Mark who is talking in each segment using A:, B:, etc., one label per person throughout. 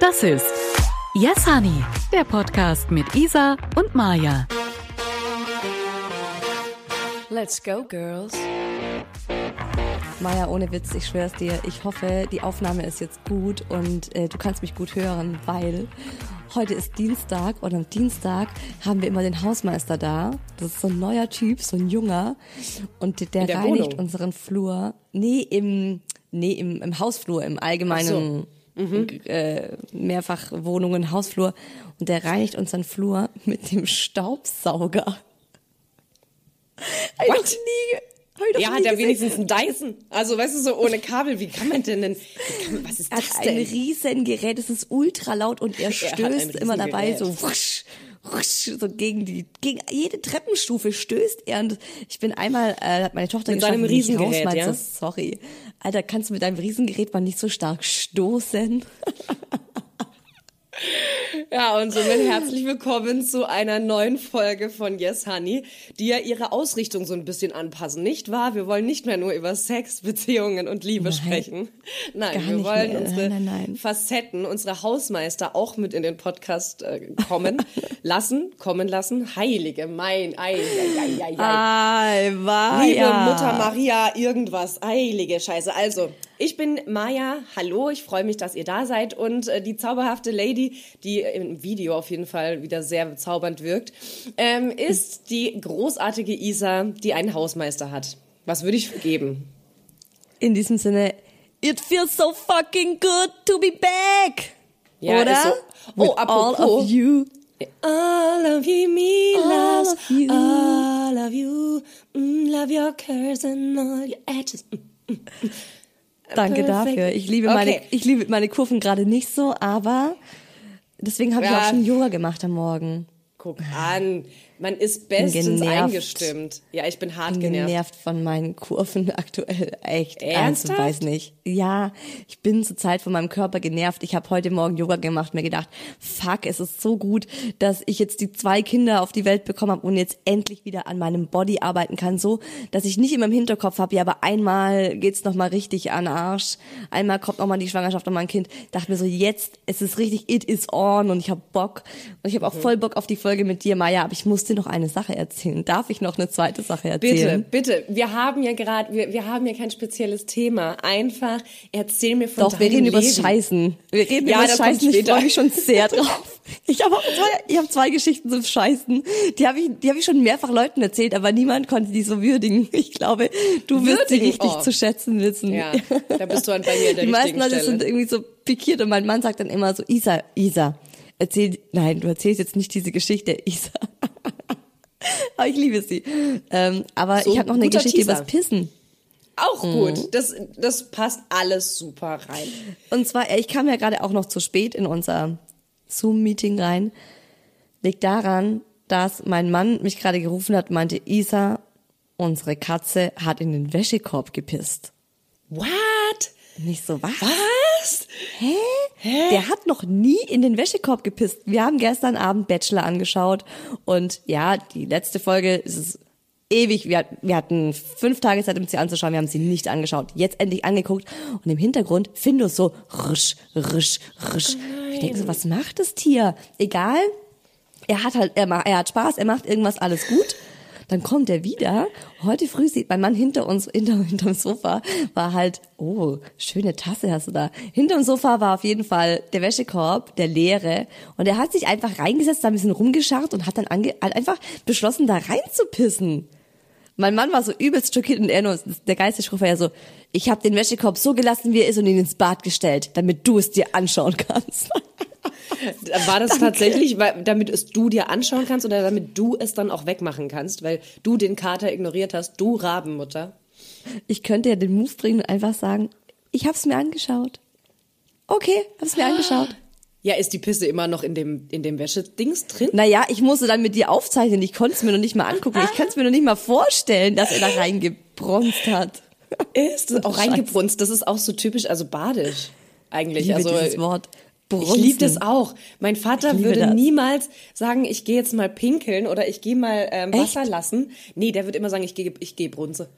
A: Das ist Yes Honey, der Podcast mit Isa und Maja.
B: Let's go, girls.
C: Maja, ohne Witz, ich schwör's dir, ich hoffe, die Aufnahme ist jetzt gut und äh, du kannst mich gut hören, weil heute ist Dienstag und am Dienstag haben wir immer den Hausmeister da. Das ist so ein neuer Typ, so ein junger und der,
B: der
C: reinigt
B: Wohnung?
C: unseren Flur. Nee, im, nee, im, im Hausflur, im allgemeinen äh, Mehrfachwohnungen, Hausflur. Und der reinigt unseren Flur mit dem Staubsauger. Ich
B: What?
C: nie, ich noch
B: Ja,
C: nie
B: hat er wenigstens einen Dyson. Also, weißt du, so ohne Kabel, wie kann man denn denn, man, was ist
C: Er
B: das
C: hat ein
B: denn?
C: riesen Gerät, es ist ultra laut und er
B: ein
C: stößt immer dabei
B: Riesengerät.
C: so wusch, wusch, so gegen die gegen jede Treppenstufe stößt er und ich bin einmal äh, hat meine Tochter
B: Mit
C: geschafft,
B: seinem Riesengerät, ja?
C: sorry. Alter, kannst du mit deinem Riesengerät mal nicht so stark stoßen?
B: Ja, und somit herzlich willkommen zu einer neuen Folge von Yes Honey, die ja ihre Ausrichtung so ein bisschen anpassen, nicht wahr? Wir wollen nicht mehr nur über Sex, Beziehungen und Liebe sprechen. Nein, wir wollen
C: mehr.
B: unsere
C: Nein, nein, nein.
B: Facetten, unsere Hausmeister auch mit in den Podcast äh, kommen lassen, kommen lassen. Heilige mein, ei, ei, ei, ei, ei. Liebe. Mutter Maria, irgendwas, heilige Scheiße. Also, ich bin Maja, hallo, ich freue mich, dass ihr da seid und äh, die zauberhafte Lady, die im Video auf jeden Fall wieder sehr bezaubernd wirkt, ähm, ist die großartige Isa, die einen Hausmeister hat. Was würde ich geben?
C: In diesem Sinne, it feels so fucking good to be back.
B: Ja,
C: Oder?
B: so. Oh, apropos.
C: all of you.
B: All of you, me
C: All
B: loves,
C: of you.
B: all of you, mm, love your curves and all your edges. Mm.
C: Danke
B: Perfekt.
C: dafür. Ich liebe meine,
B: Okay.
C: ich liebe meine Kurven gerade nicht so, aber deswegen habe ich
B: Ja.
C: auch schon Yoga gemacht am Morgen.
B: Guck an, man ist bestens
C: genervt.
B: eingestimmt. Ja, ich bin hart
C: bin
B: genervt.
C: genervt von meinen Kurven aktuell. Echt.
B: Ernsthaft?
C: Also, weiß nicht. Ja, ich bin zurzeit von meinem Körper genervt. Ich habe heute Morgen Yoga gemacht, mir gedacht, fuck, es ist so gut, dass ich jetzt die zwei Kinder auf die Welt bekommen habe und jetzt endlich wieder an meinem Body arbeiten kann, so, dass ich nicht immer im Hinterkopf habe, ja, aber einmal geht's noch mal richtig an den Arsch, einmal kommt noch mal die Schwangerschaft noch mal ein Kind. Dachte mir so, jetzt, es ist richtig, it is on und ich habe Bock und ich habe auch
B: Mhm.
C: voll Bock auf die Folge mit dir, Maya, aber ich muss dir noch eine Sache erzählen. Darf ich noch eine zweite Sache
B: Bitte,
C: erzählen?
B: bitte. Wir haben ja gerade, wir, wir haben ja kein spezielles Thema. Einfach erzähl mir von
C: Doch, wir
B: deinem
C: reden über. Scheißen. Wir reden
B: Ja,
C: über
B: das kommt
C: Scheißen. Ich freue mich schon sehr drauf. Ich habe zwei, ich habe zwei Geschichten zum Scheißen. Die habe ich, die habe ich schon mehrfach Leuten erzählt, aber niemand konnte die so würdigen. Ich glaube, du wirst sie richtig
B: Oh.
C: zu schätzen wissen.
B: Ja, da bist du an bei mir an der
C: Die meisten Leute
B: Stelle.
C: sind irgendwie so pikiert und mein Mann sagt dann immer so, Isa, Isa, erzähl, nein, du erzählst jetzt nicht diese Geschichte, Isa. aber ich liebe sie. Ähm, aber
B: So,
C: ich habe noch eine Geschichte
B: Teaser.
C: übers Pissen.
B: Auch
C: Mhm.
B: gut. Das, das passt alles super rein.
C: Und zwar, äh, ich kam ja gerade auch noch zu spät in unser Zoom-Meeting rein. Liegt daran, dass mein Mann mich gerade gerufen hat, meinte, Isa, unsere Katze hat in den Wäschekorb gepisst.
B: What?
C: Nicht so, was?
B: Was?
C: Hä? Der hat noch nie in den Wäschekorb gepisst. Wir haben gestern Abend Bachelor angeschaut und ja, die letzte Folge ist es ewig. Wir, wir hatten fünf Tage Zeit, um sie anzuschauen. Wir haben sie nicht angeschaut. Jetzt endlich angeguckt und im Hintergrund Findus so risch, risch, risch. ich denke so, was macht das Tier? Egal. Er hat halt, er, er hat Spaß, er macht irgendwas, alles gut. Dann kommt er wieder. Heute früh sieht mein Mann hinter uns, hinter, hinterm Sofa, war halt, oh, schöne Tasse hast du da. Hinterm Sofa war auf jeden Fall der Wäschekorb, der leere. Und er hat sich einfach reingesetzt, da ein bisschen rumgescharrt und hat dann ange, halt einfach beschlossen, da reinzupissen. Mein Mann war so übelst schockiert und er nur, der Geistesschruf war ja so, ich habe den Wäschekorb so gelassen, wie er ist und ihn ins Bad gestellt, damit du es dir anschauen kannst.
B: War das tatsächlich, weil, damit es du dir anschauen kannst oder damit du es dann auch wegmachen kannst, weil du den Kater ignoriert hast, du Rabenmutter?
C: Ich könnte ja den Move bringen und einfach sagen, ich hab's mir angeschaut. Okay, hab's mir angeschaut.
B: Ja, ist die Pisse immer noch in dem, in dem Wäschedings drin?
C: Naja, ich musste dann mit dir aufzeichnen. Ich konnte es mir noch nicht mal angucken. Ich kann es mir noch nicht mal vorstellen, dass er da reingebronzt hat.
B: Ist das auch reingebrunst? Das ist auch so typisch, also badisch eigentlich.
C: Ich liebe
B: also
C: dieses Wort.
B: Ich
C: Brunzen.
B: liebe das auch. Mein Vater
C: Ich
B: würde
C: das.
B: niemals sagen, ich gehe jetzt mal pinkeln oder ich gehe mal ähm,
C: Echt?
B: Wasser lassen. Nee, der wird immer sagen, ich gehe ich gehe brunze.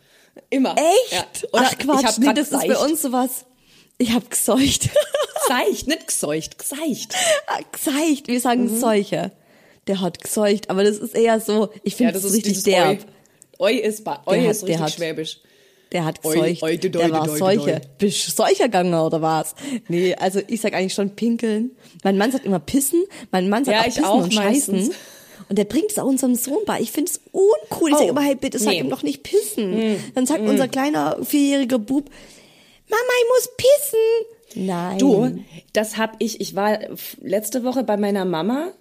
B: Immer.
C: Echt?
B: Ja. Oder
C: Ach Quatsch,
B: ich hab
C: nee, das ist bei
B: seicht.
C: uns sowas. Ich habe geseucht.
B: Geseicht, nicht geseucht, geseicht.
C: geseicht, wir sagen
B: Mhm.
C: Seuche. Der hat geseucht, aber das ist eher so, ich finde das, richtig
B: dieses
C: derb.
B: Oi. Oi ist, ba- Oi
C: Der
B: ist
C: hat- der
B: richtig schwäbisch.
C: Der hat geseucht.
B: de doi,
C: der
B: de
C: war
B: doi, de
C: Seuche. Bist du Seucher gegangen oder was? Nee, also ich sag eigentlich schon pinkeln. Mein Mann sagt immer pissen. Mein Mann sagt
B: Ja,
C: auch pissen
B: auch
C: und scheißen.
B: meistens.
C: Und der bringt es auch unserem Sohn bei. Ich finde es uncool. Ich
B: Oh,
C: sag immer, hey, bitte sag
B: nee.
C: ihm doch nicht pissen. Dann sagt unser kleiner vierjähriger Bub, Mama, ich muss pissen. Nein.
B: Du, das hab ich, ich war letzte Woche bei meiner Mama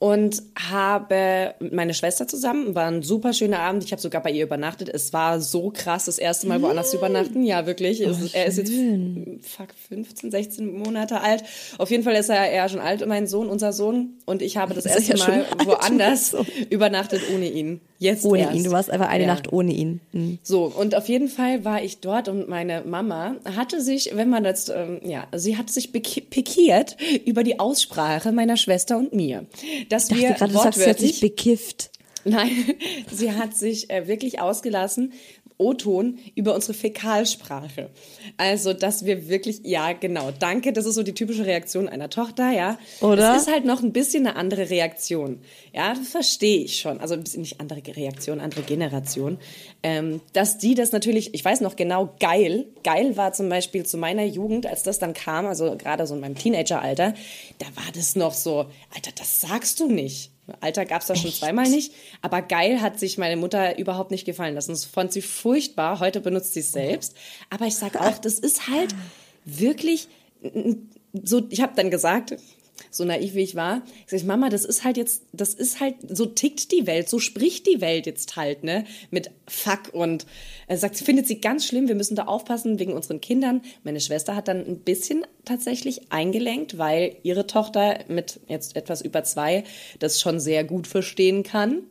B: und habe mit meiner Schwester zusammen, war ein super schöner Abend, ich habe sogar bei ihr übernachtet. Es war so krass, das erste Mal woanders zu übernachten. Ja, wirklich. Es ist- er ist jetzt fuck, 15, 16 Monate alt. Auf jeden Fall ist er eher schon alt, mein Sohn, unser Sohn. Und ich habe das
C: er
B: erste
C: ja
B: Mal woanders übernachtet ohne ihn. Jetzt
C: Ohne
B: erst.
C: ihn. Du warst einfach eine
B: Ja.
C: Nacht ohne ihn. Hm.
B: So, und auf jeden Fall war ich dort und meine Mama hatte sich, wenn man das, ähm, ja, sie hatte sich pikiert über die Aussprache meiner Schwester und mir. Dass
C: Ich
B: wir
C: dachte gerade, du sagst, sie hat sich bekifft.
B: nein, sie hat sich äh, wirklich ausgelassen, O-Ton, über unsere Fäkalsprache. Also, dass wir wirklich, ja, genau, danke, das ist so die typische Reaktion einer Tochter, ja.
C: Oder?
B: Es ist halt noch ein bisschen eine andere Reaktion. Ja, das verstehe ich schon. Also ein bisschen nicht andere Reaktion, andere Generation. Ähm, dass die das natürlich, ich weiß noch genau, geil. Geil war zum Beispiel zu meiner Jugend, als das dann kam, also gerade so in meinem Teenageralter, da war das noch so, Alter, das sagst du nicht. Alter gab's da schon zweimal nicht, aber geil hat sich meine Mutter überhaupt nicht gefallen lassen. Das fand sie furchtbar. Heute benutzt sie es selbst. Aber ich sag auch, das ist halt wirklich so. Ich habe dann gesagt, so naiv wie ich war, ich sag, Mama, das ist halt jetzt, das ist halt, so tickt die Welt, so spricht die Welt jetzt halt, ne, mit Fuck und er sagt, sie findet sie ganz schlimm, wir müssen da aufpassen wegen unseren Kindern. Meine Schwester hat dann ein bisschen tatsächlich eingelenkt, weil ihre Tochter mit jetzt etwas über zwei das schon sehr gut verstehen kann.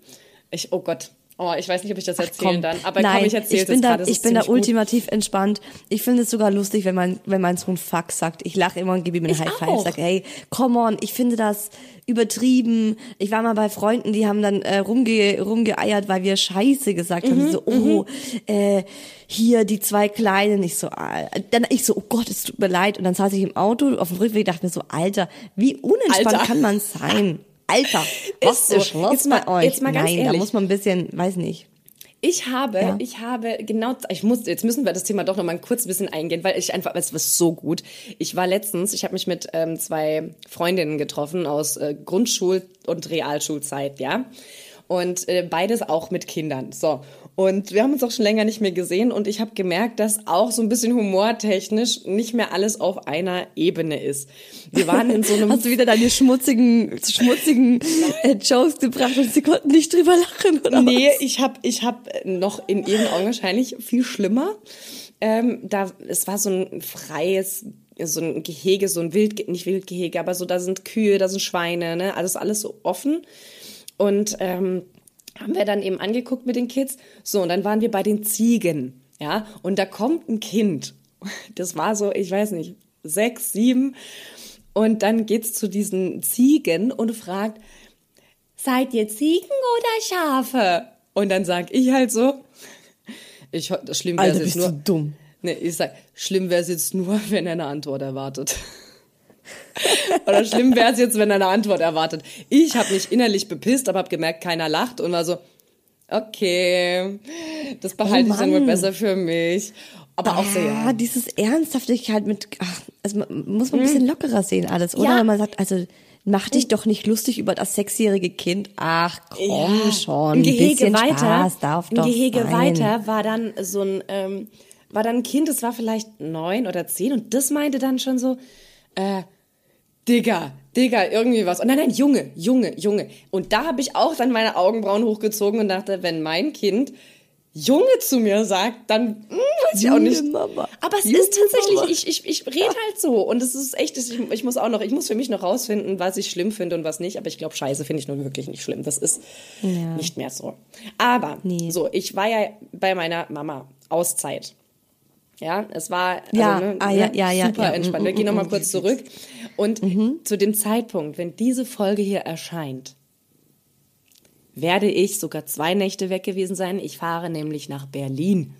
B: Ich, oh Gott, oh, ich weiß nicht, ob ich das erzählen
C: Komm,
B: dann, aber
C: nein,
B: komm, ich erzähle
C: ich bin
B: es
C: da,
B: gerade.
C: ich bin da
B: ziemlich gut.
C: ultimativ entspannt. Ich finde es sogar lustig, wenn mein, wenn mein Sohn Fuck sagt. Ich lache immer und gebe ihm einen
B: Ich
C: High Five.
B: auch.
C: Sag, hey, come on, ich finde das übertrieben. Ich war mal bei Freunden, die haben dann äh, rumge, rumgeeiert, weil wir Scheiße gesagt haben.
B: Mhm,
C: Die so, oh, äh, hier die zwei Kleinen. Ich so, ah, dann ich so, oh Gott, es tut mir leid. Und dann saß ich im Auto auf dem Rückweg, dachte mir so, Alter, wie unentspannt
B: Alter.
C: kann man sein? Alter, was
B: Ist so.
C: ist los
B: Jetzt mal-
C: bei euch?
B: jetzt mal ganz
C: Nein, da
B: ehrlich.
C: muss man ein bisschen, weiß nicht.
B: Ich habe,
C: Ja.
B: ich habe genau, ich muss, jetzt müssen wir das Thema doch noch mal ein kurz bisschen eingehen, weil ich einfach, es war so gut. Ich war letztens, ich habe mich mit ähm, zwei Freundinnen getroffen aus äh, Grundschul- und Realschulzeit, ja. Und äh, beides auch mit Kindern. So. Und wir haben uns auch schon länger nicht mehr gesehen und ich habe gemerkt, dass auch so ein bisschen humortechnisch nicht mehr alles auf einer Ebene ist. Wir waren in so einem
C: Hast du wieder deine schmutzigen, schmutzigen äh, Jokes gebracht und sie konnten nicht drüber lachen, oder
B: Nee,
C: was?
B: ich habe ich hab noch in ihren Augen wahrscheinlich viel schlimmer. Ähm, da, es war so ein freies, so ein Gehege, so ein Wild, nicht Wildgehege, aber so, da sind Kühe, da sind Schweine, ne, alles, alles so offen. Und ähm, haben wir dann eben angeguckt mit den Kids. So, und dann waren wir bei den Ziegen, ja, und da kommt ein Kind. Das war so, ich weiß nicht, sechs, sieben. Und dann geht's zu diesen Ziegen und fragt, seid ihr Ziegen oder Schafe? Und dann sag ich halt so, ich, das schlimm wäre jetzt nur,
C: du dumm.
B: Nee, ich sag, schlimm wäre es jetzt nur, wenn er eine Antwort erwartet. Oder schlimm wäre es jetzt, wenn er eine Antwort erwartet. Ich habe mich innerlich bepisst, aber habe gemerkt, keiner lacht und war so, okay, das behalte
C: Oh
B: ich dann wohl besser für mich. Aber auch so,
C: Ah,
B: ja.
C: dieses Ernsthaftigkeit mit, ach, also muss man ein bisschen lockerer sehen alles, oder?
B: Ja.
C: Wenn man sagt, also mach dich doch nicht lustig über das sechsjährige Kind. Ach komm
B: Ja,
C: schon,
B: Ein Gehege
C: bisschen
B: weiter,
C: Spaß darf
B: ein
C: doch
B: Gehege
C: sein.
B: weiter war dann so ein, ähm, war dann ein Kind, das war vielleicht neun oder zehn und das meinte dann schon so, äh, Digga, Digga, irgendwie was. Und nein, nein, Junge, Junge, Junge. Und da habe ich auch dann meine Augenbrauen hochgezogen und dachte, wenn mein Kind Junge zu mir sagt, dann hm, weiß ich auch nicht.
C: Mama.
B: Aber es
C: Junge
B: ist tatsächlich,
C: Mama.
B: ich, ich, ich rede halt so. Und es ist echt, ich, ich muss auch noch, ich muss für mich noch rausfinden, was ich schlimm finde und was nicht. Aber ich glaube, Scheiße finde ich nun wirklich nicht schlimm. Das ist nicht mehr so. Aber
C: Nee.
B: so, ich war ja bei meiner Mama Auszeit. Ja, es war also,
C: Ja,
B: ne,
C: ah, ja,
B: ne,
C: ja, ja,
B: super
C: ja,
B: entspannt.
C: mm,
B: Wir gehen noch mal
C: mm,
B: kurz zurück. Und zu dem Zeitpunkt, wenn diese Folge hier erscheint, werde ich sogar zwei Nächte weg gewesen sein. Ich fahre nämlich nach Berlin.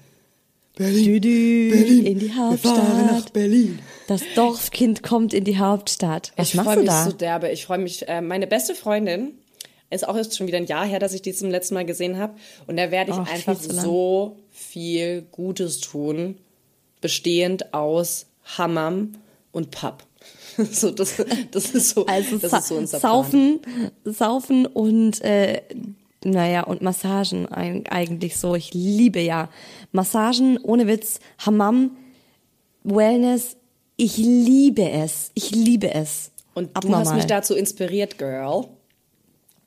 C: Berlin, Dü -dü, in die Hauptstadt.
B: Wir fahren nach Berlin.
C: Das Dorfkind kommt in die Hauptstadt. Was
B: ich
C: machst
B: freue
C: du
B: mich
C: da?
B: so derbe. Ich freue mich. Äh, meine beste Freundin ist auch jetzt schon wieder ein Jahr her, dass ich die zum letzten Mal gesehen habe. Und da werde ich
C: Ach,
B: einfach
C: viel
B: so viel Gutes tun, bestehend aus Hammam und Pub. So, das, das ist so,
C: Also
B: das ist so unser Plan.
C: Saufen, Saufen und äh, naja, und Massagen eigentlich so. Ich liebe ja Massagen, ohne Witz, Hammam, Wellness, ich liebe es. Ich liebe es.
B: Und du
C: Abnormal.
B: hast mich dazu inspiriert, Girl.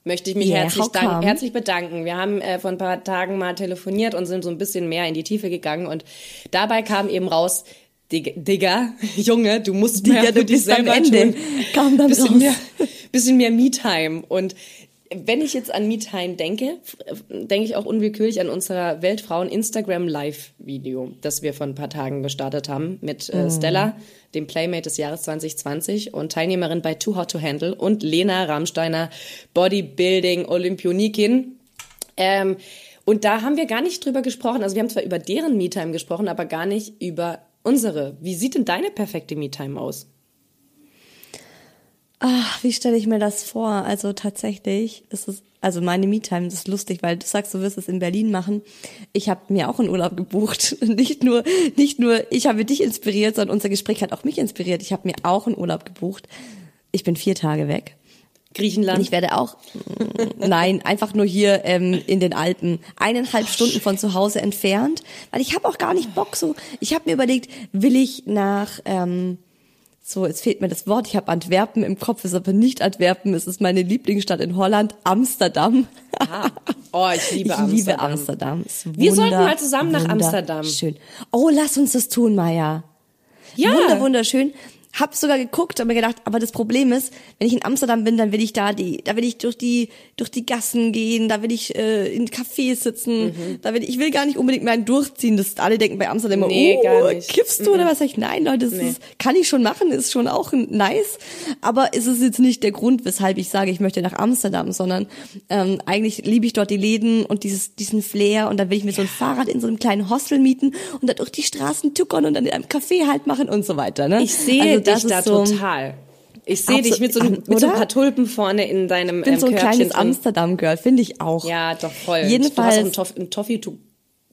B: Möchte ich mich
C: Yeah,
B: herzlich, dank, herzlich bedanken. Wir haben äh, vor ein paar Tagen mal telefoniert und sind so ein bisschen mehr in die Tiefe gegangen. Und dabei kam eben raus, Dig Digga, Junge, du musst
C: Digga,
B: mehr für
C: du
B: dich
C: bist am
B: selber
C: Ende.
B: tun.
C: Kam dann
B: bisschen
C: raus.
B: mehr, bisschen mehr Me-Time. Und wenn ich jetzt an Me-Time denke, denke ich auch unwillkürlich an unser Weltfrauen Instagram Live-Video, das wir vor ein paar Tagen gestartet haben mit
C: Mhm.
B: äh, Stella, dem Playmate des Jahres 2020 und Teilnehmerin bei Too Hot to Handle und Lena Ramsteiner, Bodybuilding Olympionikin. Ähm, und da haben wir gar nicht drüber gesprochen. Also wir haben zwar über deren Me-Time gesprochen, aber gar nicht über unsere. Wie sieht denn deine perfekte Me-Time aus?
C: Ach, wie stelle ich mir das vor? Also tatsächlich ist es, also meine Me-Time, ist lustig, weil du sagst, du wirst es in Berlin machen. Ich habe mir auch einen Urlaub gebucht. Nicht nur, nicht nur ich habe dich inspiriert, sondern unser Gespräch hat auch mich inspiriert. Ich habe mir auch einen Urlaub gebucht. Ich bin vier Tage weg. Und
B: Griechenland?
C: ich werde auch, nein, einfach nur hier ähm, in den Alpen, eineinhalb Stunden von zu Hause entfernt, weil ich habe auch gar nicht Bock so. Ich habe mir überlegt, will ich nach, ähm, so, jetzt fehlt mir das Wort, ich habe Antwerpen im Kopf, ist aber nicht Antwerpen, es ist meine Lieblingsstadt in Holland, Amsterdam.
B: Ah. Oh, ich liebe
C: ich
B: Amsterdam.
C: liebe Amsterdam.
B: Wir sollten mal zusammen nach Amsterdam.
C: Schön. Oh, lass uns das tun, Maya.
B: Ja.
C: Wunder, wunderschön. Hab sogar geguckt und mir gedacht, aber das Problem ist, wenn ich in Amsterdam bin, dann will ich da die, da will ich durch die, durch die Gassen gehen, da will ich äh, in Cafés sitzen,
B: Mhm.
C: da will ich, ich will gar nicht unbedingt mehr durchziehen. Das alle denken bei Amsterdam immer,
B: Nee,
C: oh, kiffst du oder was? Ich, nein, Leute, das ist, kann ich schon machen, ist schon auch nice, aber ist es jetzt nicht der Grund, weshalb ich sage, ich möchte nach Amsterdam, sondern ähm, eigentlich liebe ich dort die Läden und dieses, diesen Flair und dann will ich mir so ein Fahrrad in so einem kleinen Hostel mieten und da durch die Straßen tuckern und dann in einem Café halt machen und so weiter. Ne?
B: Ich sehe
C: Also
B: dich
C: das
B: da
C: so,
B: total. Ich sehe dich mit so, einem- mit so ein paar Tulpen vorne in deinem
C: Ich bin
B: ähm,
C: so ein
B: Körbchen
C: kleines. Amsterdam-Girl, finde ich auch.
B: Ja, doch voll.
C: Jedenfalls-
B: Du hast auch Toffee to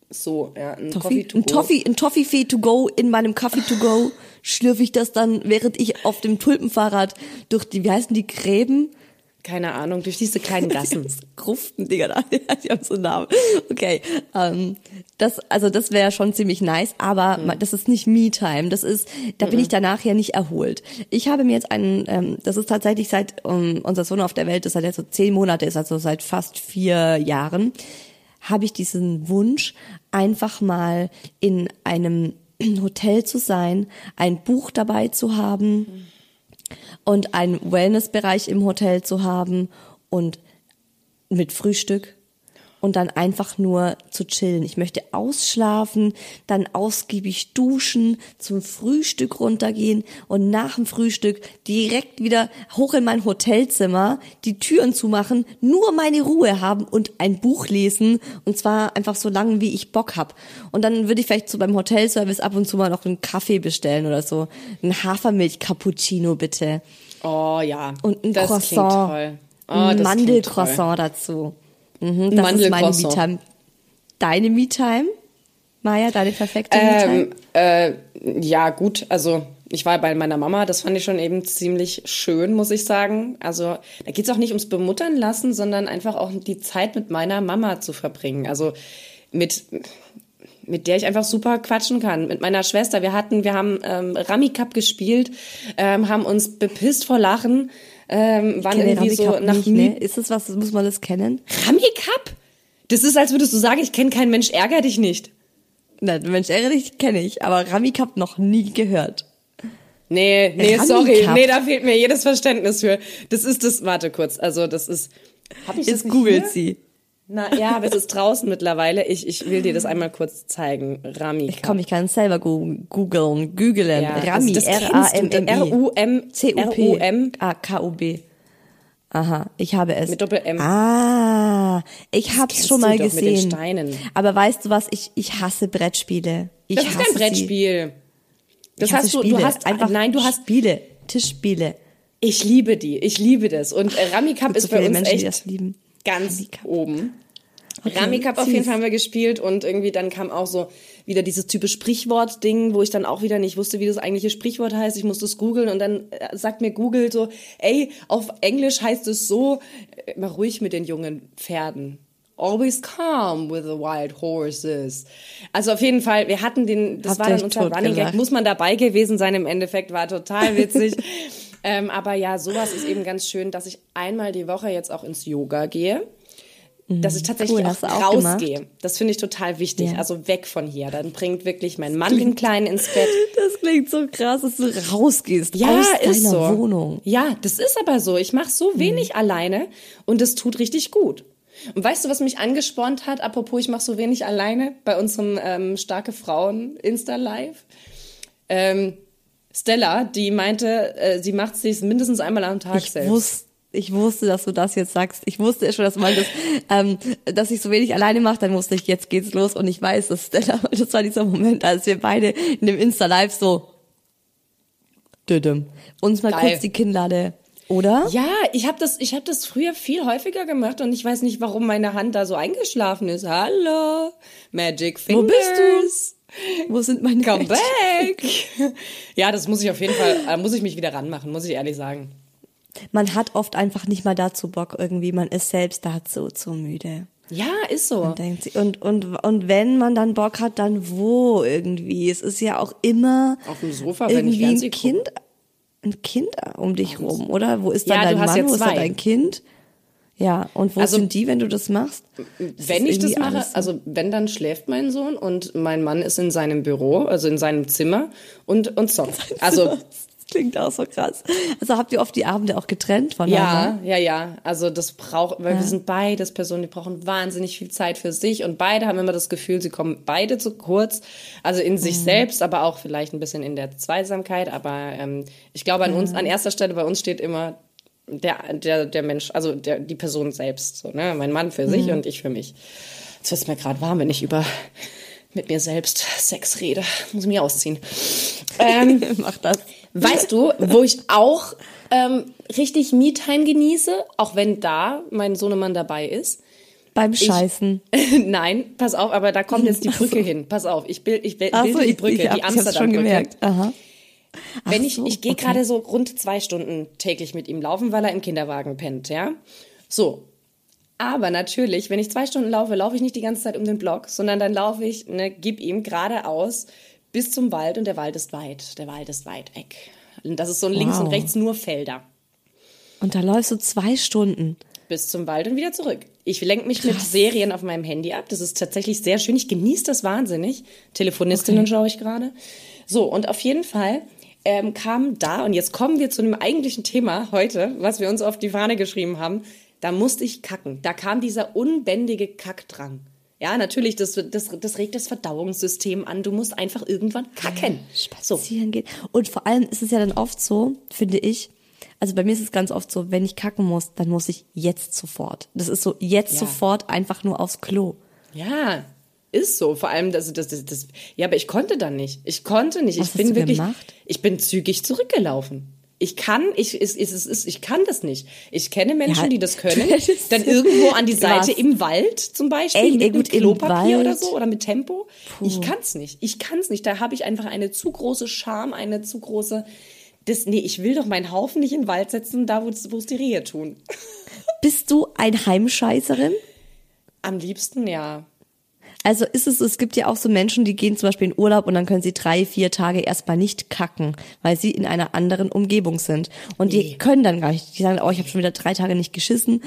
B: so, ja, ein Toffee,
C: Toffee,
B: to
C: ein
B: go.
C: Toffee, ein Toffee to go in meinem Kaffee to go schlürfe ich das dann, während ich auf dem Tulpenfahrrad durch die, wie heißen die Gräben?
B: Keine Ahnung, durch diese kleinen Gassen.
C: Gruften, Digga, da- die haben so einen Namen. Okay, ähm, das, also das wäre schon ziemlich nice, aber ma- das ist nicht Me-Time. Das ist, da bin ich danach ja nicht erholt. Ich habe mir jetzt einen, ähm, das ist tatsächlich seit um, unser Sohn auf der Welt ist, seit er so zehn Monate ist, also seit fast vier Jahren, habe ich diesen Wunsch, einfach mal in einem Hotel zu sein, ein Buch dabei zu haben und einen Wellnessbereich im Hotel zu haben und mit Frühstück und dann einfach nur zu chillen. Ich möchte ausschlafen, dann ausgiebig duschen, zum Frühstück runtergehen und nach dem Frühstück direkt wieder hoch in mein Hotelzimmer, die Türen zumachen, nur meine Ruhe haben und ein Buch lesen und zwar einfach so lange, wie ich Bock hab. Und dann würde ich vielleicht so beim Hotelservice ab und zu mal noch einen Kaffee bestellen oder so. Ein Hafermilch-Cappuccino bitte.
B: Oh ja,
C: Und ein
B: das
C: Croissant.
B: Oh,
C: ein Mandelcroissant dazu. Mhm, das ist meine. Me-Time. Deine Me-Time? Maja, deine perfekte?
B: Ähm, äh, ja, gut, also ich war bei meiner Mama, das fand ich schon eben ziemlich schön, muss ich sagen. Also da geht's auch nicht ums Bemuttern lassen, sondern einfach auch die Zeit mit meiner Mama zu verbringen. Also mit mit der ich einfach super quatschen kann. Mit meiner Schwester. Wir hatten, wir haben ähm, Rami Cup gespielt, ähm, haben uns bepisst vor Lachen, ähm, waren irgendwie so
C: Ramikap
B: nach
C: nicht, ne? Ist das was, muss man das kennen?
B: Rami Cup? Das ist, als würdest du sagen, ich kenne keinen Mensch, ärger dich nicht.
C: Nein, Mensch, ehrlich kenne ich, aber Ramikap noch nie gehört.
B: Nee, nee,
C: Rami
B: sorry.
C: Cup.
B: Nee, da fehlt mir jedes Verständnis für. Das ist das, warte kurz. Also, das ist. Hab ich das
C: Jetzt
B: nicht
C: googelt
B: hier?
C: sie.
B: Na ja, aber es ist draußen mittlerweile. Ich, ich will dir das einmal kurz zeigen. Rami. Cup.
C: Komm, ich kann es selber googeln, googeln.
B: Ja,
C: Rami,
B: das- das
C: R-A-M-M-I.
B: R-U-M-
C: C-U-P.
B: R-U-M.
C: Ah, K-U-B. Aha, ich habe es.
B: Mit Doppel-M.
C: Ah, ich hab's
B: kennst
C: schon mal
B: doch mit den
C: gesehen.
B: Steinen.
C: Aber weißt du was? Ich, ich hasse Brettspiele. Ich
B: Das ist
C: hasse
B: kein Brettspiel. Das
C: Sie. Ich hasse
B: hast du,
C: Spiele.
B: du hast
C: einfach
B: nein, du hast
C: Spiele, Tischspiele.
B: Ich liebe die, ich liebe das. Und äh, Rami Cup ist
C: so
B: bei uns
C: Menschen, die
B: echt
C: das lieben.
B: Ganz
C: Rami
B: oben.
C: Okay,
B: Rami Cup auf jeden. Fall haben wir gespielt und irgendwie dann kam auch so wieder dieses typische Sprichwort-Ding, wo ich dann auch wieder nicht wusste, wie das eigentliche Sprichwort heißt. Ich musste es googeln und dann äh, sagt mir Google so, ey, auf Englisch heißt es so, äh, mal ruhig mit den jungen Pferden. Always calm with the wild horses. Also auf jeden Fall, wir hatten den, das
C: Habt
B: war dann unser Running Gag, muss man dabei gewesen sein im Endeffekt, war total witzig. ähm, aber ja, sowas ist eben ganz schön, dass ich einmal die Woche jetzt auch ins Yoga gehe. Dass ich tatsächlich
C: Cool,
B: auch
C: auch gemacht?
B: rausgehe. Das finde ich total wichtig.
C: Ja.
B: Also weg von hier. Dann bringt wirklich mein Mann den Kleinen ins Bett.
C: Das klingt so krass, dass du rausgehst
B: Ja,
C: aus
B: ist
C: deiner
B: so.
C: Wohnung.
B: Ja, das ist aber so. Ich mache so wenig alleine und es tut richtig gut. Und weißt du, was mich angespornt hat? Apropos, ich mache so wenig alleine bei unserem ähm, starke Frauen Insta Live. Ähm, Stella, die meinte, äh, sie macht sich mindestens einmal am Tag
C: Ich
B: selbst.
C: wusste, ich wusste, dass du das jetzt sagst. Ich wusste schon, dass du meintest, ähm, dass ich so wenig alleine mache. Dann wusste ich, jetzt geht's los. Und ich weiß, dass Stella, das war dieser Moment, als wir beide in dem Insta-Live so düdüm, uns mal
B: Geil.
C: kurz die Kinnlade, oder?
B: Ja, ich habe das, ich habe das früher viel häufiger gemacht und ich weiß nicht, warum meine Hand da so eingeschlafen ist. Hallo, Magic
C: Wo
B: Fingers.
C: bist Wo sind meine
B: Come back. ja, das muss ich auf jeden Fall, da muss ich mich wieder ranmachen, muss ich ehrlich sagen.
C: Man hat oft einfach nicht mal dazu Bock irgendwie. Man ist selbst dazu zu müde.
B: Ja, ist so.
C: Und, denkt, sie- und, und, und wenn man dann Bock hat, dann wo irgendwie? Es ist ja auch immer
B: Auf dem Sofa, wenn ich
C: irgendwie ein. Kind, ein Kind um dich rum, oder? Wo ist dann
B: Ja,
C: dein Mann? wo ist dann dein Kind? Ja, und wo
B: Also-
C: sind die, wenn du das machst?
B: Wenn
C: ist
B: ich das mache,
C: alles so.
B: also wenn, dann schläft mein Sohn und mein Mann ist in seinem Büro, also in seinem Zimmer und, und zockt. Also,
C: das klingt auch so krass. Also habt ihr oft die Abende auch getrennt voneinander?
B: ja, ja, ja. Also das braucht, weil wir sind beides Personen, die brauchen wahnsinnig viel Zeit für sich und beide haben immer das Gefühl, sie kommen beide zu kurz. Also in
C: Mhm.
B: sich selbst, aber auch vielleicht ein bisschen in der Zweisamkeit. Aber ähm, ich glaube, an uns, an erster Stelle bei uns steht immer der, der, der Mensch, also der, die Person selbst. So, ne? Mein Mann für
C: Mhm.
B: sich und ich für mich. Jetzt wird es mir gerade warm, wenn ich über mit mir selbst Sex rede. Muss ich mich ausziehen. Ähm,
C: Mach das.
B: Weißt du, wo ich auch ähm, richtig Me-Time genieße, auch wenn da mein Sohnemann dabei ist?
C: Beim Scheißen.
B: Nein, pass auf, aber da kommt jetzt die Brücke hin. Pass auf, ich bild, ich bild, bilde
C: so,
B: die
C: ich,
B: Brücke,
C: ich,
B: die
C: hab, ich schon
B: Amsterdam-Brücke.
C: gemerkt. Aha.
B: Wenn
C: Ach
B: ich,
C: so,
B: ich gehe
C: okay.
B: gerade so rund zwei Stunden täglich mit ihm laufen, weil er im Kinderwagen pennt, ja? So. Aber natürlich, wenn ich zwei Stunden laufe, laufe ich nicht die ganze Zeit um den Block, sondern dann laufe ich, ne, gib ihm geradeaus bis zum Wald und der Wald ist weit. Der Wald ist weit weg. Und das ist so links und
C: Wow.
B: rechts nur Felder.
C: Und da läufst du zwei Stunden.
B: bis zum Wald und wieder zurück. Ich lenke mich mit Serien auf meinem Handy ab. Das ist tatsächlich sehr schön. Ich genieße das wahnsinnig. Telefonistinnen schaue ich gerade. So, und auf jeden Fall ähm, kam da, und jetzt kommen wir zu dem eigentlichen Thema heute, was wir uns auf die Fahne geschrieben haben. Da musste ich kacken. Da kam dieser unbändige Kackdrang. Ja, natürlich, das, das, das regt das Verdauungssystem an. Du musst einfach irgendwann kacken. So.
C: spazieren gehen. Und vor allem ist es ja dann oft so, finde ich, also bei mir ist es ganz oft so, wenn ich kacken muss, dann muss ich jetzt sofort. Das ist so, jetzt
B: Ja.
C: sofort einfach nur aufs Klo.
B: Ja, ist so. Vor allem, das, das, das, das, ja, aber ich konnte dann nicht. Ich konnte nicht.
C: Was
B: ich
C: hast
B: bin
C: du
B: wirklich,
C: gemacht?
B: ich bin zügig zurückgelaufen. Ich kann, ich, es, es, es, ich kann das nicht. Ich kenne Menschen,
C: Ja,
B: die das können.
C: hättest-
B: Dann irgendwo an die Seite
C: Was?
B: im Wald zum Beispiel
C: Ey,
B: mit
C: gut,
B: Klopapier oder so oder mit Tempo. Ich kann's nicht. Ich kann's nicht. Da habe ich einfach eine zu große Scham, eine zu große. Das, nee, ich will doch meinen Haufen nicht in den Wald setzen, da wo es die Rehe tun.
C: Bist du ein Heimscheißerin?
B: Am liebsten ja.
C: Also ist es, es gibt ja auch so Menschen, die gehen zum Beispiel in Urlaub und dann können sie drei, vier Tage erstmal nicht kacken, weil sie in einer anderen Umgebung sind. Und die
B: Nee.
C: können dann gar nicht. Die sagen, oh, ich habe schon wieder drei Tage nicht geschissen.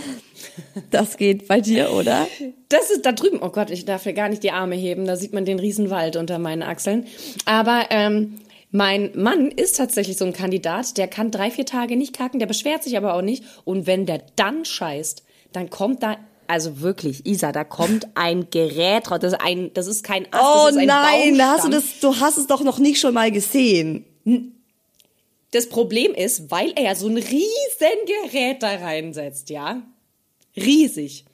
C: Das geht bei dir, oder?
B: Das ist da drüben. Oh Gott, ich darf ja gar nicht die Arme heben. Da sieht man den Riesenwald unter meinen Achseln. Aber ähm, mein Mann ist tatsächlich so ein Kandidat, der kann drei, vier Tage nicht kacken, der beschwert sich aber auch nicht. Und wenn der dann scheißt, dann kommt da, also wirklich, Isa, da kommt ein Gerät raus. Das ist, ein, das ist kein Ast,
C: Oh
B: das ist ein
C: nein, da hast du
B: Baumstamm.
C: das, du hast es doch noch nicht schon mal gesehen.
B: das Problem ist, weil er ja so ein riesen Gerät da reinsetzt, ja, riesig,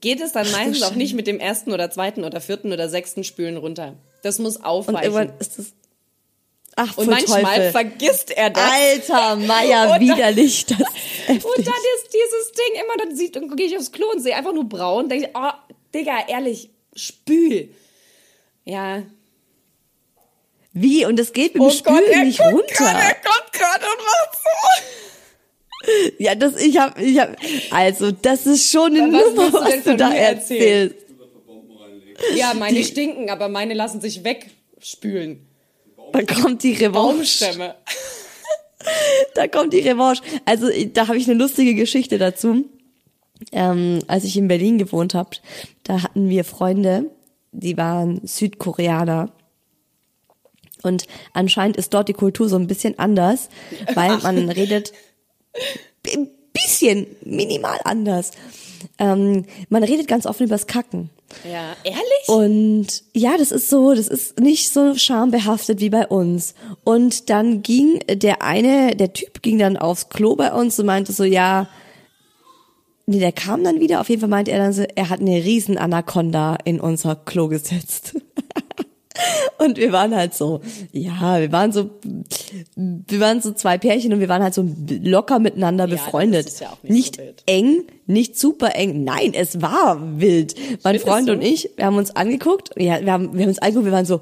B: geht es dann
C: Ach,
B: meistens auch nicht mit dem ersten oder zweiten oder vierten oder sechsten Spülen runter. Das muss
C: Und
B: aufweichen.
C: irgendwann ist das. Ach,
B: Und manchmal
C: Teufel.
B: vergisst er das.
C: Alter, Meier,
B: Und
C: widerlich. Das
B: Und dann ist dieses Ding immer, dann sieht, dann gehe ich aufs Klo und sehe einfach nur braun, denke ich, oh, Digga, ehrlich, spül. Ja.
C: Wie? Und das geht mit dem
B: Oh Gott,
C: Spülen
B: er
C: nicht runter.
B: grad, er kommt gerade und macht so.
C: Ja, das, ich hab, ich hab, also, das ist schon eine
B: Was
C: Nummer,
B: du
C: was du
B: von
C: da
B: mir erzählen?
C: erzählst.
B: Ja, meine stinken, aber meine lassen sich wegspülen.
C: Da kommt die Revanche.
B: Baumstämme.
C: Da kommt die Revanche. Also, da habe ich eine lustige Geschichte dazu. Ähm, als ich in Berlin gewohnt habe, da hatten wir Freunde, die waren Südkoreaner. Und anscheinend ist dort die Kultur so ein bisschen anders, weil man redet ein bisschen minimal anders. Ähm, man redet ganz offen übers Kacken.
B: Ja, ehrlich?
C: Und ja, das ist so, das ist nicht so schambehaftet wie bei uns. Und dann ging der eine, der Typ ging dann aufs Klo bei uns und meinte so, ja, nee, der kam dann wieder, auf jeden Fall meinte er dann so, er hat eine riesen Anaconda in unser Klo gesetzt. Und wir waren halt so, ja, wir waren so, wir waren so zwei Pärchen und wir waren halt so locker miteinander
B: Ja,
C: befreundet.
B: das ist ja auch nicht so wild.
C: eng, nicht super eng. Nein, es war wild. Mein
B: Findest
C: Freund
B: du?
C: und ich, wir haben uns angeguckt. Ja, wir haben, wir haben uns angeguckt, wir waren so,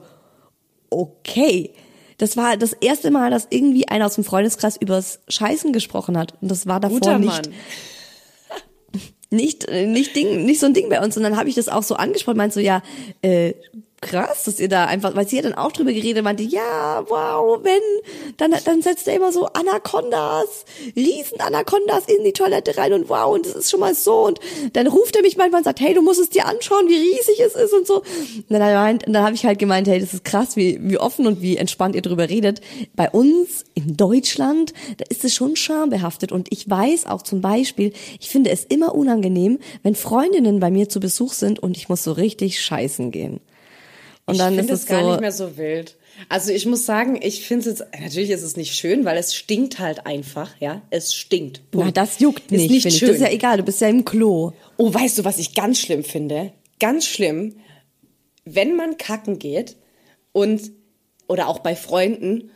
C: okay. Das war das erste Mal, dass irgendwie einer aus dem Freundeskreis übers Scheißen gesprochen hat. Und das war davor
B: Guter
C: nicht
B: Mann.
C: nicht nicht Ding nicht so ein Ding bei uns und dann habe ich das auch so angesprochen meinte so ja äh, krass dass ihr da einfach weil sie hat dann auch drüber geredet meinte ja wow wenn dann dann setzt er immer so Anacondas riesen Anacondas in die Toilette rein und wow und das ist schon mal so. Und dann ruft er mich manchmal und sagt hey du musst es dir anschauen wie riesig es ist und so. Und dann gemeint- dann habe ich halt gemeint hey das ist krass wie wie offen und wie entspannt ihr drüber redet. Bei uns in Deutschland da ist es schon schambehaftet. Und ich weiß auch zum Beispiel ich finde es immer unangenehm wenn Freundinnen bei mir zu Besuch sind und ich muss so richtig scheißen gehen und dann
B: ich
C: ist
B: finde
C: es
B: gar
C: so
B: nicht mehr so wild. Also ich muss sagen, ich finde es jetzt, natürlich ist es nicht schön, weil es stinkt halt einfach, ja. Es stinkt.
C: na,
B: Punkt.
C: das juckt
B: Ist
C: nicht,
B: nicht
C: finde ich.
B: schön.
C: Das ist ja egal, du bist ja im Klo.
B: Oh, weißt du, was ich ganz schlimm finde? Ganz schlimm, wenn man kacken geht und oder auch bei Freunden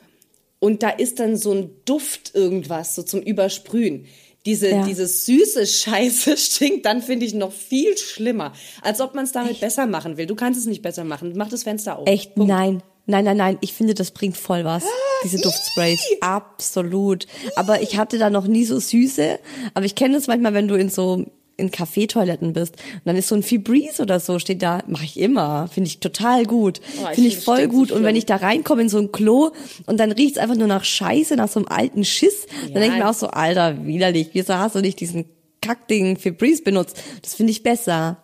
B: und da ist dann so ein Duft irgendwas so zum Übersprühen. Diese,
C: Ja.
B: diese süße Scheiße stinkt, dann finde ich noch viel schlimmer. Als ob man es damit besser machen will. Du kannst es nicht besser machen. Mach das Fenster auf.
C: Echt?
B: Punkt.
C: Nein. Nein, nein, nein. Ich finde, das bringt voll was. Diese Duftsprays. Absolut. Aber ich hatte da noch nie so süße. Aber ich kenne das manchmal, wenn du in so in Kaffeetoiletten bist und dann ist so ein Febreze oder so steht da, mache ich immer, finde ich total gut,
B: Oh, ich
C: finde ich voll
B: stinkt so
C: gut und wenn ich da reinkomme in so ein Klo und dann riecht's einfach nur nach Scheiße, nach so einem alten Schiss, dann denke ich mir auch so, Alter, widerlich, wieso hast du nicht diesen Kackding Febreze benutzt? Das finde ich besser.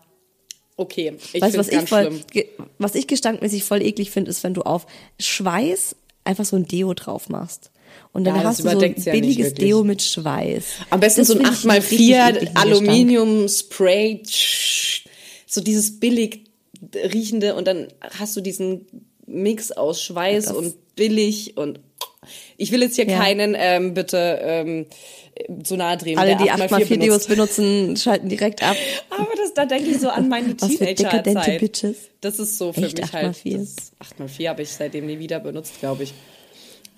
B: Okay, ich
C: Weißt was ich voll,
B: schlimm.
C: was ich gestankmäßig voll eklig finde, ist, wenn du auf Schweiß einfach so ein Deo drauf machst. Und dann
B: Ja,
C: hast du so ein
B: ja
C: billiges
B: wirklich.
C: Deo mit Schweiß.
B: Am besten
C: Das
B: so ein
C: finde ich einen richtig
B: 8x4
C: ekligen Gestank.
B: Aluminium-Spray. So dieses billig riechende und dann hast du diesen Mix aus Schweiß
C: Das-
B: und billig und ich will jetzt hier
C: Ja.
B: keinen ähm, bitte ähm, zu nahe drehen.
C: Alle, die
B: 8x4
C: 8x4 Deos benutzen, schalten direkt ab.
B: Aber das, da denke ich so an meine
C: Was für dekadente
B: Teenagerzeit. Das ist so für
C: Echt,
B: mich halt.
C: 8x4?
B: das- 8x4 habe ich seitdem nie wieder benutzt, glaube ich.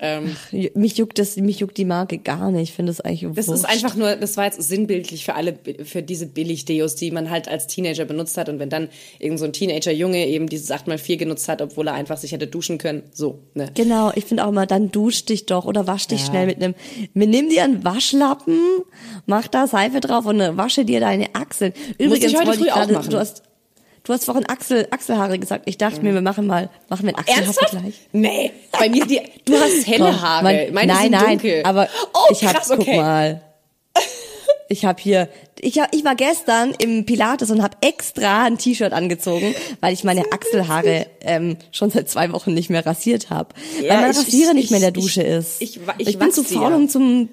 B: Ähm,
C: Mich juckt das, mich juckt die Marke gar nicht. Ich finde das eigentlich
B: Das ist
C: wurscht.
B: einfach nur, das war jetzt sinnbildlich für alle, für diese Billig-Deos, die man halt als Teenager benutzt hat. Und wenn dann irgend so ein Teenager-Junge eben dieses 8x4 genutzt hat, obwohl er einfach sich hätte duschen können, so, ne?
C: Genau, ich finde auch immer, dann dusch dich doch oder wasch dich
B: Ja.
C: schnell mit einem, nimm dir einen Waschlappen, mach da Seife drauf und äh, wasche dir deine Achseln. Übrigens
B: ich heute
C: wollte
B: früh auch machen.
C: du hast, du hast vorhin Achsel, Achselhaare gesagt. Ich dachte mir, wir machen mal, machen wir einen? Achselhaarvergleich.
B: Nee, bei mir, die, du hast helle
C: Komm,
B: Haare.
C: mein-
B: Meine
C: nein,
B: sind
C: nein,
B: dunkel.
C: aber
B: oh,
C: ich hab,
B: krass,
C: guck
B: okay.
C: mal. Ich habe hier, ich, hab, ich war gestern im Pilates und habe extra ein T-Shirt angezogen, weil ich meine Achselhaare ähm, schon seit zwei Wochen nicht mehr rasiert habe.
B: Ja,
C: weil mein
B: ich-
C: Rasierer
B: ich-
C: nicht mehr in der
B: ich-
C: Dusche ist.
B: ich- ich
C: ich bin zu faul, um zum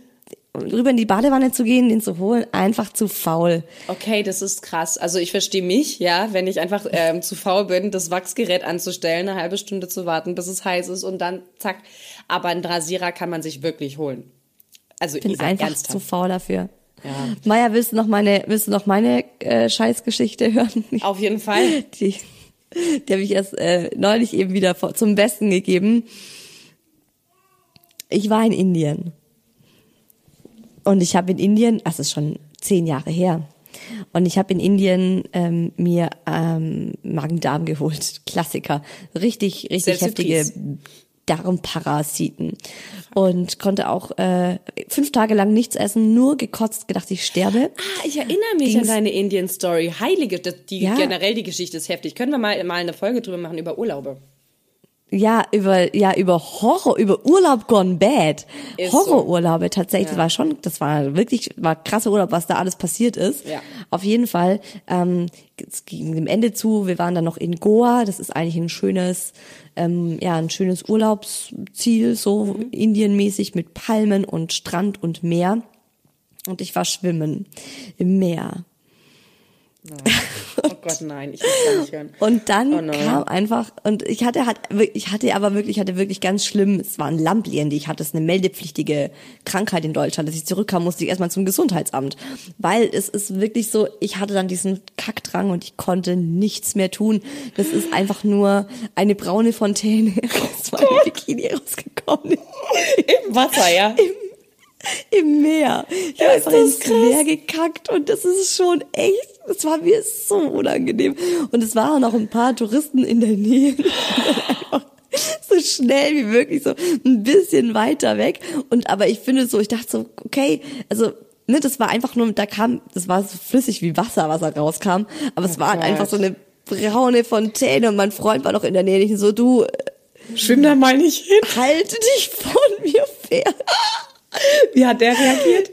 C: rüber in die Badewanne zu gehen, den zu holen, einfach zu faul.
B: Okay, das ist krass. Also ich verstehe mich, ja, wenn ich einfach ähm, zu faul bin, das Wachsgerät anzustellen, eine halbe Stunde zu warten, bis es heiß ist und dann zack. Aber einen Rasierer kann man sich wirklich holen. Also
C: Ich bin einfach
B: ernsthaft.
C: zu faul dafür.
B: Ja.
C: Maja, willst du noch meine, willst du noch meine äh, Scheißgeschichte hören?
B: Auf jeden Fall.
C: Die, die habe ich erst äh, neulich eben wieder vor, zum Besten gegeben. Ich war in Indien. Und ich habe in Indien, das ist schon zehn Jahre her, und ich habe in Indien ähm, mir ähm, Magen-Darm geholt. Klassiker. Richtig, richtig heftige. Darmparasiten. Und konnte auch äh, fünf Tage lang nichts essen, nur gekotzt, gedacht, ich sterbe.
B: Ah, ich erinnere mich
C: Ging's-
B: an deine Indien-Story. Heilige, die,
C: Ja.
B: generell die Geschichte ist heftig. Können wir mal, mal eine Folge drüber machen über Urlaube?
C: Ja, über, ja, über Horror, über Urlaub gone bad.
B: Ist so.
C: Horrorurlaube tatsächlich, das war schon, das war wirklich, war krasser Urlaub, was da alles passiert ist.
B: Ja.
C: Auf jeden Fall, ähm, es ging dem Ende zu, wir waren dann noch in Goa, das ist eigentlich ein schönes, ähm, ja, ein schönes Urlaubsziel, so
B: Mhm.
C: indienmäßig mit Palmen und Strand und Meer. Und ich war schwimmen im Meer.
B: Oh Gott, nein, ich will gar nicht hören.
C: Und dann
B: Oh
C: kam einfach, und ich hatte halt, ich hatte aber wirklich, ich hatte wirklich ganz schlimm, es waren Lamplien, die ich hatte, es ist eine meldepflichtige Krankheit in Deutschland. Als ich zurückkam, musste ich erstmal zum Gesundheitsamt. Weil es ist wirklich so, ich hatte dann diesen Kackdrang und ich konnte nichts mehr tun. Das ist einfach nur eine braune Fontäne aus meinem Bikini rausgekommen.
B: Im Wasser, ja?
C: Im Meer. Ich habe einfach ins
B: krass.
C: Meer gekackt und das ist schon echt, das war mir so unangenehm. Und es waren noch ein paar Touristen in der Nähe. so schnell wie möglich, so ein bisschen weiter weg. Und aber ich finde so, ich dachte so, okay, also ne, das war einfach nur, da kam, das war so flüssig wie Wasser, was da rauskam. Aber es war
B: Gott.
C: einfach so eine braune Fontäne und mein Freund war noch in der Nähe. Ich so, du,
B: Schwimm da mal nicht hin.
C: halte dich von mir fern.
B: Wie hat der reagiert?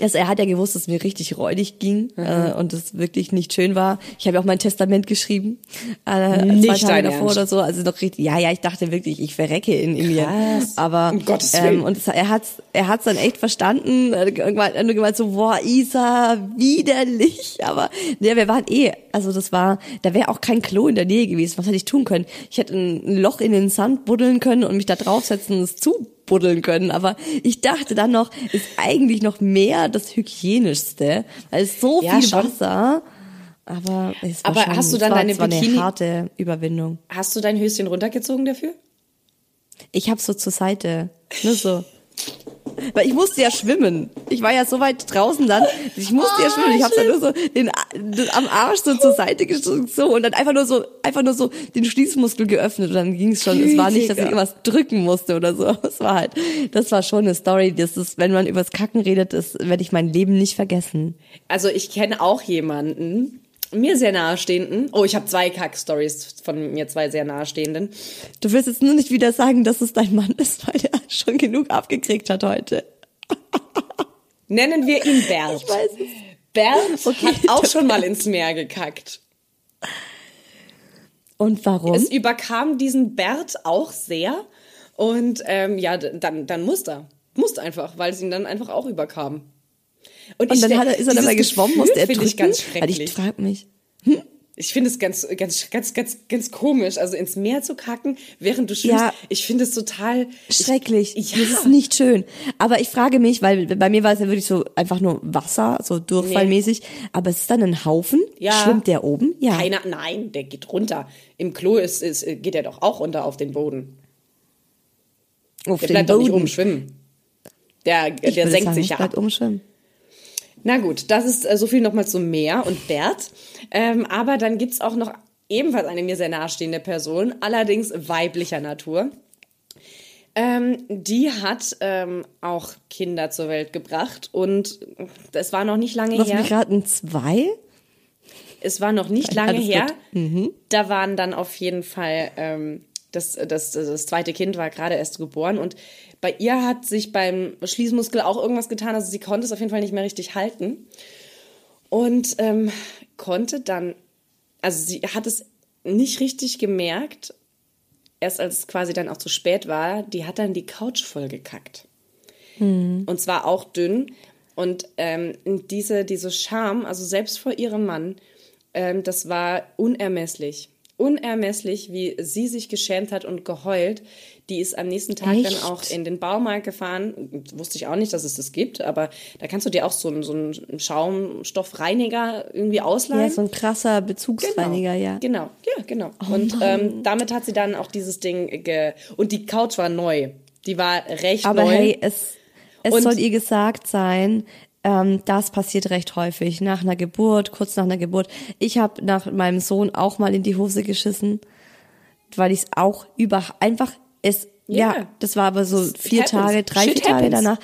C: Also er hat ja gewusst, dass es mir richtig räudig ging äh, und es wirklich nicht schön war. Ich habe ja auch mein Testament geschrieben, äh,
B: Nicht
C: zwei Tage davor
B: Ernst?
C: oder so. Also noch richtig. Ja, ja, ich dachte wirklich, ich verrecke in Indien.
B: Krass.
C: Aber
B: Um Gottes Willen.
C: ähm, und es, er hat's, er hat's dann echt verstanden. Er hat Irgendwann, nur gemeint so, boah, Isa, widerlich. Aber ja, wir waren eh, also das war, da wäre auch kein Klo in der Nähe gewesen. Was hätte ich tun können? Ich hätte ein Loch in den Sand buddeln können und mich da draufsetzen und es zubuddeln können. Aber ich dachte dann noch, ist eigentlich noch mehr das hygienischste, weil es so
B: Ja,
C: viel
B: schon.
C: Wasser. Aber, es war
B: Aber
C: schon,
B: hast du dann
C: war,
B: deine Bikini-
C: eine harte Überwindung.
B: Hast du dein Höschen runtergezogen dafür?
C: Ich habe so zur Seite, nur so. Weil ich musste ja schwimmen. Ich war ja so weit draußen dann, ich musste ja schwimmen. Ich habe dann nur so den, den am Arsch so zur Seite gestreckt so und dann einfach nur so einfach nur so den Schließmuskel geöffnet und dann ging es schon. Es war nicht, dass ich irgendwas drücken musste oder so. Es war halt, das war schon eine Story. Das ist, wenn man übers Kacken redet, das werde ich mein Leben nicht vergessen.
B: Also ich kenne auch jemanden, mir sehr nahestehenden. Oh, ich habe zwei Kack-Stories von mir zwei sehr nahestehenden.
C: Du willst jetzt nur nicht wieder sagen, dass es dein Mann ist, weil der schon genug abgekriegt hat heute.
B: Nennen wir ihn Bert.
C: Ich weiß es.
B: Bert
C: Okay.
B: hat auch schon mal ins Meer gekackt.
C: Und warum?
B: Es überkam diesen Bert auch sehr. Und ähm, ja, dann, dann musste er. Musste einfach, weil es ihn dann einfach auch überkam.
C: Und
B: ich
C: dann hat er, ist er dabei geschwommen,
B: Gefühl
C: musste er drücken.
B: ich ganz schrecklich.
C: ich frage mich.
B: Ich finde es ganz, ganz, ganz, ganz, ganz komisch, also ins Meer zu kacken, während du schwimmst.
C: Ja.
B: Ich finde es total
C: Schrecklich.
B: Ich,
C: Das
B: ja.
C: ist nicht schön. Aber ich frage mich, weil bei mir war es ja wirklich so einfach nur Wasser, so durchfallmäßig. Aber ist es dann ein Haufen?
B: Ja.
C: Schwimmt der oben? Ja.
B: Keiner, nein, der geht runter. Im Klo ist, ist, geht er doch auch runter auf den Boden.
C: Auf
B: Der
C: den
B: bleibt doch nicht
C: Boden.
B: oben schwimmen. Der,
C: Ich
B: der senkt
C: sagen,
B: sich ja ab.
C: oben schwimmen.
B: Na gut, das ist äh, so viel nochmal zum Meer und Bert. Ähm, aber dann gibt's auch noch ebenfalls eine mir sehr nahestehende Person, allerdings weiblicher Natur. Ähm, die hat ähm, auch Kinder zur Welt gebracht und es war noch nicht lange
C: Lass
B: her.
C: mich raten, zwei?
B: Es war noch nicht lange
C: Alles
B: her.
C: Mhm.
B: Da waren dann auf jeden Fall, ähm, das, das, das zweite Kind war gerade erst geboren und bei ihr hat sich beim Schließmuskel auch irgendwas getan. Also sie konnte es auf jeden Fall nicht mehr richtig halten. Und ähm, konnte dann, also sie hat es nicht richtig gemerkt, erst als es quasi dann auch zu spät war, die hat dann die Couch voll gekackt. Und zwar auch dünn. Und ähm, diese, diese Scham, also selbst vor ihrem Mann, ähm, das war unermesslich. Unermesslich, wie sie sich geschämt hat und geheult. Die ist am nächsten Tag
C: Echt?
B: dann auch in den Baumarkt gefahren. Wusste ich auch nicht, dass es das gibt, aber da kannst du dir auch so einen, so einen Schaumstoffreiniger irgendwie ausleihen.
C: Ja, so ein krasser Bezugsreiniger, ja. Oh
B: Genau, ja, genau. und ähm, damit hat sie dann auch dieses Ding ge und die Couch war neu. Die war recht
C: Aber
B: neu.
C: hey, es, es
B: Und-
C: soll ihr gesagt sein, ähm, das passiert recht häufig. Nach einer Geburt, kurz nach einer Geburt. Ich habe nach meinem Sohn auch mal in die Hose geschissen, weil ich es auch über einfach es ja.
B: Ja.
C: das war aber so
B: It
C: vier
B: happens.
C: Tage, drei vier Tage
B: happens.
C: danach.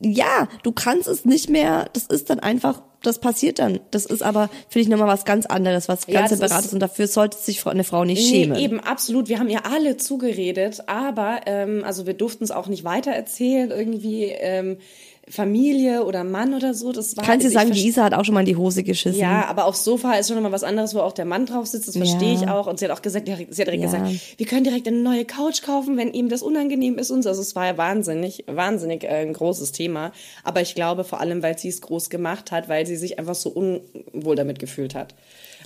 C: Ja, du kannst es nicht mehr. Das ist dann einfach, das passiert dann. Das ist aber finde ich nochmal was ganz anderes, was ganz
B: das
C: separates
B: ist-
C: und dafür sollte sich eine Frau nicht
B: Nee,
C: schämen.
B: eben, absolut. Wir haben ihr alle zugeredet, aber ähm, also wir durften es auch nicht weitererzählen, irgendwie ähm, Familie oder Mann oder so. Das war
C: Kannst du sagen, die Isa hat auch schon mal in die Hose geschissen.
B: Ja, aber aufs Sofa ist schon nochmal was anderes, wo auch der Mann drauf sitzt. Das verstehe
C: Ja.
B: ich auch. Und sie hat auch gesagt, sie hat direkt
C: Ja.
B: gesagt, wir können direkt eine neue Couch kaufen, wenn ihm das unangenehm ist. Und so. Also es war ja wahnsinnig, wahnsinnig äh, ein großes Thema. Aber ich glaube vor allem, weil sie es groß gemacht hat, weil sie sich einfach so unwohl damit gefühlt hat.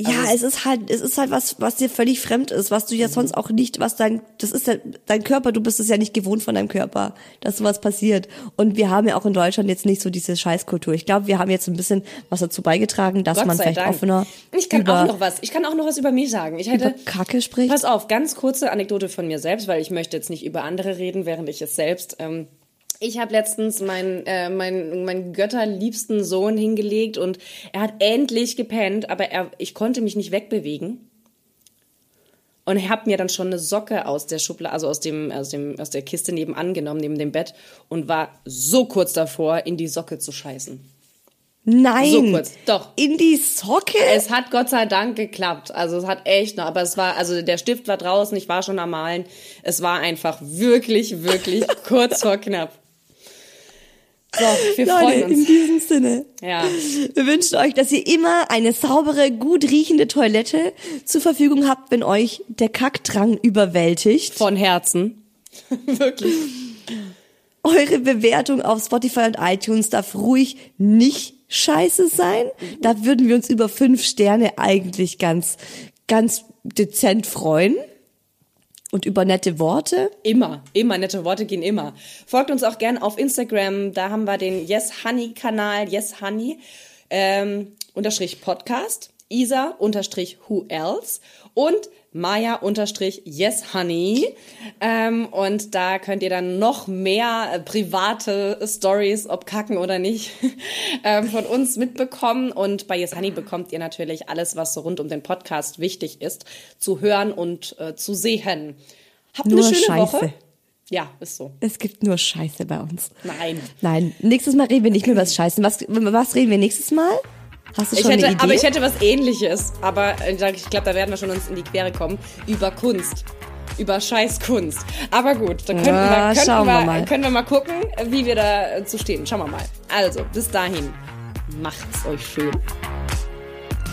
B: Also
C: Ja, es ist halt, es ist halt was, was dir völlig fremd ist, was du
B: Mhm.
C: ja sonst auch nicht, was dein, das ist ja dein Körper, du bist es ja nicht gewohnt von deinem Körper, dass sowas passiert. Und wir haben ja auch in Deutschland jetzt nicht so diese Scheißkultur. Ich glaube, wir haben jetzt ein bisschen was dazu beigetragen, dass
B: Gott
C: man vielleicht
B: Dank.
C: offener
B: Ich kann
C: über,
B: auch noch was. Ich kann auch noch was über mich sagen. Ich hätte
C: Kacke spricht.
B: Pass auf, ganz kurze Anekdote von mir selbst, weil ich möchte jetzt nicht über andere reden, während ich es selbst. Ähm, ich habe letztens meinen äh, mein, mein götterliebsten Sohn hingelegt und er hat endlich gepennt, aber er, ich konnte mich nicht wegbewegen. Und habe mir dann schon eine Socke aus der Schublade, also aus dem, aus dem, aus der Kiste nebenan genommen, neben dem Bett und war so kurz davor, in die Socke zu scheißen.
C: Nein.
B: So kurz, doch.
C: In die Socke?
B: Es hat Gott sei Dank geklappt. Also es hat echt noch, aber es war, also der Stift war draußen, ich war schon am Malen. Es war einfach wirklich, wirklich kurz vor knapp. So, wir
C: Leute,
B: freuen
C: in
B: uns.
C: diesem Sinne.
B: Ja.
C: Wir wünschen euch, dass ihr immer eine saubere, gut riechende Toilette zur Verfügung habt, wenn euch der Kackdrang überwältigt.
B: Von Herzen. wirklich.
C: Eure Bewertung auf Spotify und iTunes darf ruhig nicht scheiße sein. Da würden wir uns über fünf Sterne eigentlich ganz, ganz dezent freuen. Und über nette Worte.
B: Immer, immer, nette Worte gehen immer. Folgt uns auch gern auf Instagram, da haben wir den Yes Honey Kanal, Yes Honey, ähm, unterstrich Podcast, Isa unterstrich Who Else und Maya unterstrich Yes Honey. Ähm, und da könnt ihr dann noch mehr äh, private Stories, ob kacken oder nicht, ähm, von uns mitbekommen. Und bei Yes Honey bekommt ihr natürlich alles, was so rund um den Podcast wichtig ist, zu hören und äh, zu sehen. Habt
C: Nur
B: eine schöne
C: Scheiße.
B: Woche. Ja, ist so.
C: Es gibt nur Scheiße bei uns.
B: Nein.
C: Nein, nächstes Mal reden wir nicht mehr über das Scheißen. Was, was reden wir nächstes Mal? Hast du
B: Ich
C: schon
B: hätte,
C: eine Idee?
B: aber ich hätte was ähnliches. Aber äh, ich glaube, da werden wir schon uns in die Quere kommen. Über Kunst. Über Scheißkunst. Aber gut, da könnten,
C: Ja,
B: wir, könnten, wir,
C: wir mal.
B: können wir mal gucken, wie wir da äh, stehen. Schauen wir mal. Also, bis dahin. Macht's euch schön.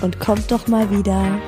C: Und kommt doch mal wieder.